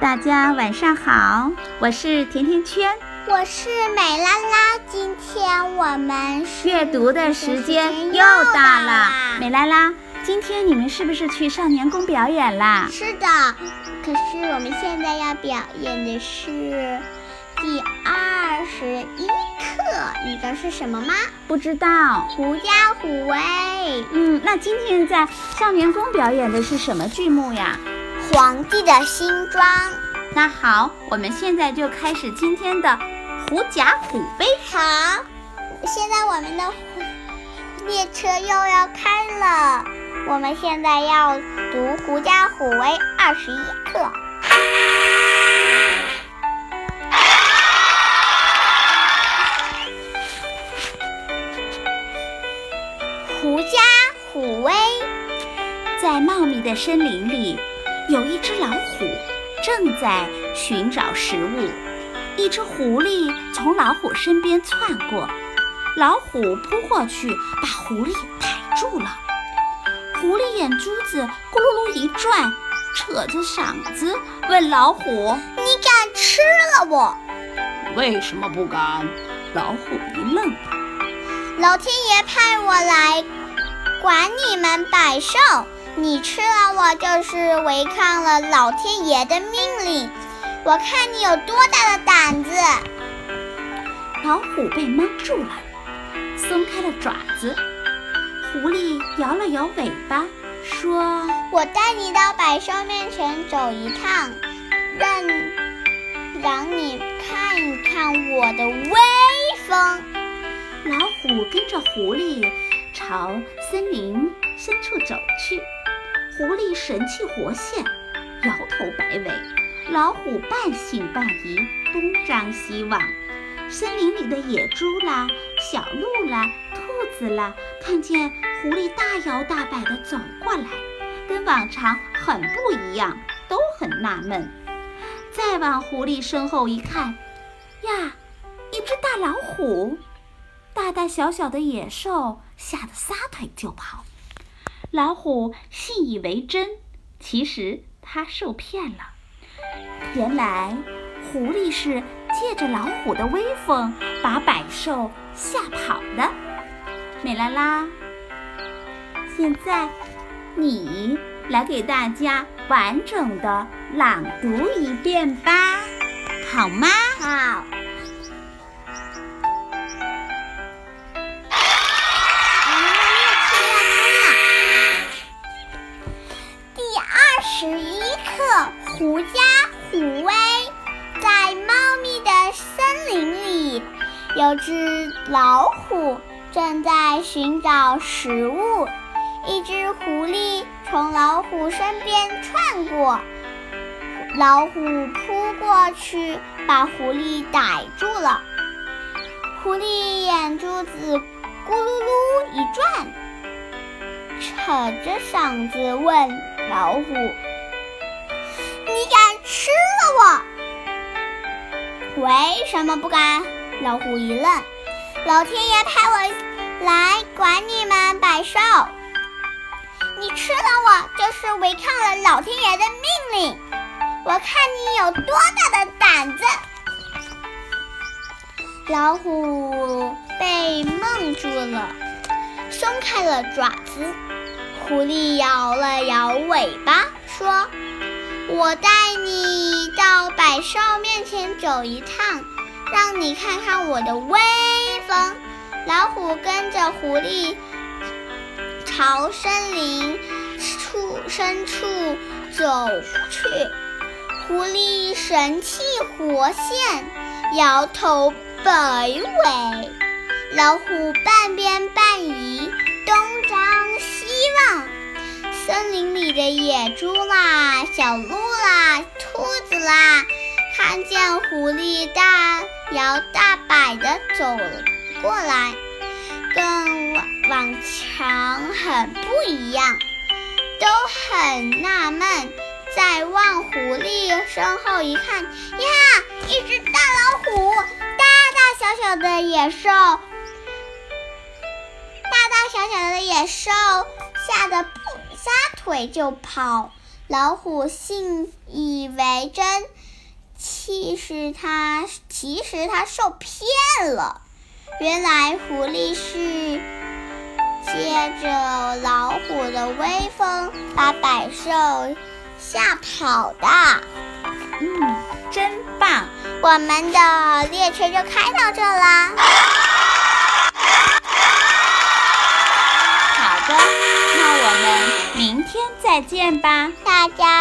大家晚上好，我是甜甜圈，我是美拉拉。今天我们阅读的时间又到了。美拉拉，今天你们是不是去少年宫表演啦？是的，可是我们现在要表演的是第二十一课，你知道是什么吗？不知道。狐假虎威。嗯，那今天在少年宫表演的是什么剧目呀？皇帝的新装。那好，我们现在就开始今天的狐假虎威。好，现在我们的列车又要开了，我们现在要读《狐假虎威》二十一课。狐假虎威，在茂密的森林里。有一只老虎正在寻找食物，一只狐狸从老虎身边窜过，老虎扑过去把狐狸逮住了。狐狸眼珠子咕噜噜一转，扯着嗓子问老虎：“你敢吃了我？”“为什么不敢？”老虎一愣：“老天爷派我来管你们百兽。”你吃了我，就是违抗了老天爷的命令。我看你有多大的胆子！老虎被蒙住了，松开了爪子。狐狸摇了摇尾巴，说：“我带你到百兽面前走一趟，让让你看一看我的威风。”老虎跟着狐狸朝森林深处走去。狐狸神气活现，摇头摆尾；老虎半信半疑，东张西望。森林里的野猪啦、小鹿啦、兔子啦，看见狐狸大摇大摆地走过来，跟往常很不一样，都很纳闷。再往狐狸身后一看，呀，一只大老虎！大大小小的野兽吓得撒腿就跑。老虎信以为真，其实他受骗了。原来狐狸是借着老虎的威风把百兽吓跑的。美拉拉，现在你来给大家完整的朗读一遍吧，好吗？好。狐假虎威》。在茂密的森林里，有只老虎正在寻找食物。一只狐狸从老虎身边窜过，老虎扑过去把狐狸逮住了。狐狸眼珠子咕噜噜一转，扯着嗓子问老虎。为什么不敢？老虎一愣。老天爷派我来管你们百兽。你吃了我，就是违抗了老天爷的命令。我看你有多大的胆子！老虎被蒙住了，松开了爪子。狐狸摇了摇尾巴，说。我带你到百兽面前走一趟，让你看看我的威风。老虎跟着狐狸朝森林处深处走去，狐狸神气活现，摇头摆尾。老虎半边半疑，东张西望。森林里的野猪啦、小鹿啦、兔子啦，看见狐狸大摇大摆地走过来，跟往往常很不一样，都很纳闷。再往狐狸身后一看，呀，一只大老虎，大大小小的野兽，大大小小的野兽吓得。撒腿就跑，老虎信以为真，其实他其实他受骗了。原来狐狸是借着老虎的威风，把百兽吓跑的。嗯，真棒！我们的列车就开到这啦。再见吧。大家。